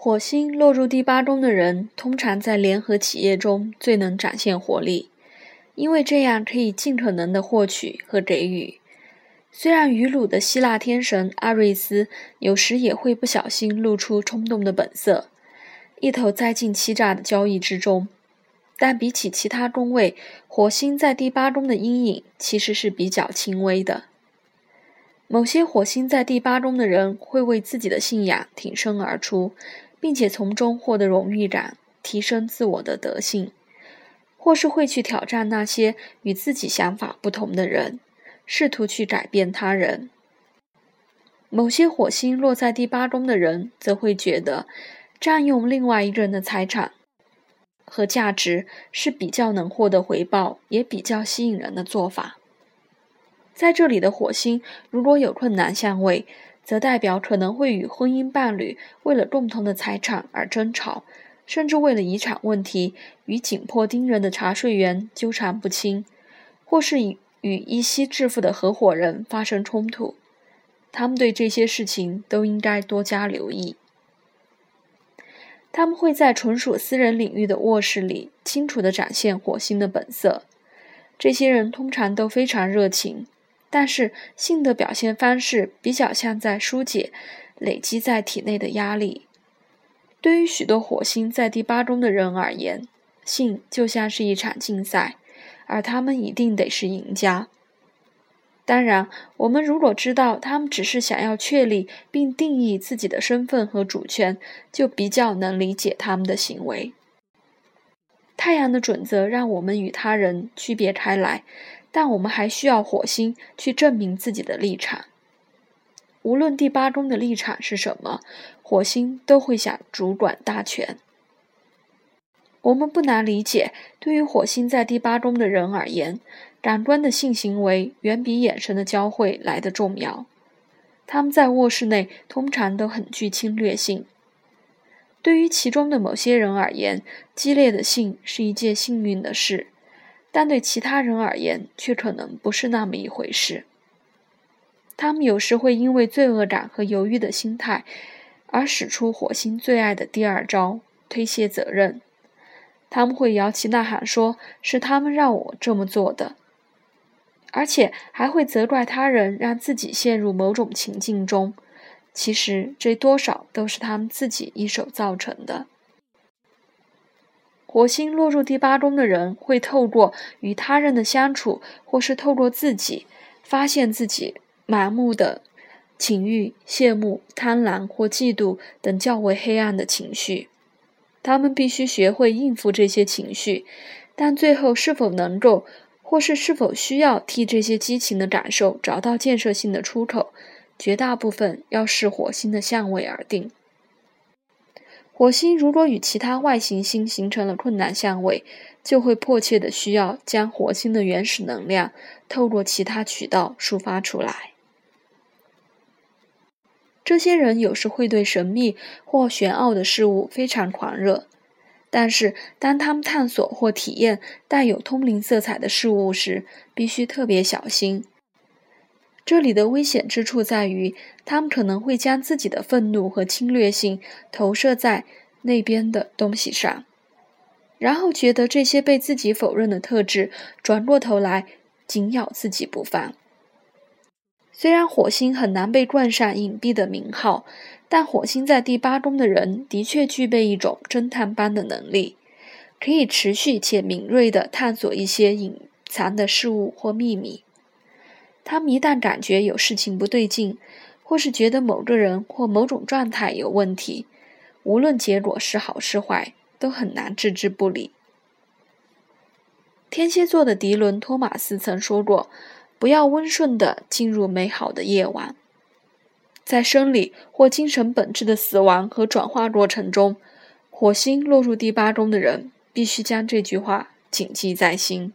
火星落入第八宫的人，通常在联合企业中最能展现活力，因为这样可以尽可能的获取和给予。虽然愚鲁的希腊天神阿瑞斯有时也会不小心露出冲动的本色，一头栽进欺诈的交易之中，但比起其他宫位，火星在第八宫的阴影其实是比较轻微的。某些火星在第八宫的人会为自己的信仰挺身而出，并且从中获得荣誉感，提升自我的德性，或是会去挑战那些与自己想法不同的人。试图去改变他人。某些火星落在第八宫的人，则会觉得占用另外一个人的财产和价值是比较能获得回报，也比较吸引人的做法。在这里的火星如果有困难相位，则代表可能会与婚姻伴侣为了共同的财产而争吵，甚至为了遗产问题与紧迫盯人的查税员纠缠不清，或是。与一夕致富的合伙人发生冲突，他们对这些事情都应该多加留意。他们会在纯属私人领域的卧室里清楚地展现火星的本色。这些人通常都非常热情，但是性的表现方式比较像在疏解累积在体内的压力。对于许多火星在第八宫的人而言，性就像是一场竞赛。而他们一定得是赢家。当然，我们如果知道他们只是想要确立并定义自己的身份和主权，就比较能理解他们的行为。太阳的准则让我们与他人区别开来，但我们还需要火星去证明自己的立场。无论第八宫的立场是什么，火星都会想主管大权。我们不难理解，对于火星在第八宫的人而言，感官的性行为远比眼神的交汇来得重要。他们在卧室内通常都很具侵略性。对于其中的某些人而言，激烈的性是一件幸运的事，但对其他人而言却可能不是那么一回事。他们有时会因为罪恶感和犹豫的心态，而使出火星最爱的第二招——推卸责任。他们会摇旗呐喊，说是他们让我这么做的，而且还会责怪他人让自己陷入某种情境中。其实这多少都是他们自己一手造成的。火星落入第八宫的人会透过与他人的相处，或是透过自己，发现自己麻木的情欲、羡慕、贪婪或嫉妒等较为黑暗的情绪。他们必须学会应付这些情绪，但最后是否能够，或是是否需要替这些激情的感受找到建设性的出口，绝大部分要视火星的相位而定。火星如果与其他外行星形成了困难相位，就会迫切的需要将火星的原始能量透过其他渠道抒发出来。这些人有时会对神秘或玄奥的事物非常狂热，但是当他们探索或体验带有通灵色彩的事物时，必须特别小心。这里的危险之处在于，他们可能会将自己的愤怒和侵略性投射在那边的东西上，然后觉得这些被自己否认的特质转过头来紧咬自己不放。虽然火星很难被冠上隐蔽的名号，但火星在第八宫的人的确具备一种侦探般的能力，可以持续且敏锐地探索一些隐藏的事物或秘密。他们一旦感觉有事情不对劲，或是觉得某个人或某种状态有问题，无论结果是好是坏，都很难置之不理。天蝎座的迪伦·托马斯曾说过。不要温顺地进入美好的夜晚。在生理或精神本质的死亡和转化过程中，火星落入第八宫的人必须将这句话谨记在心。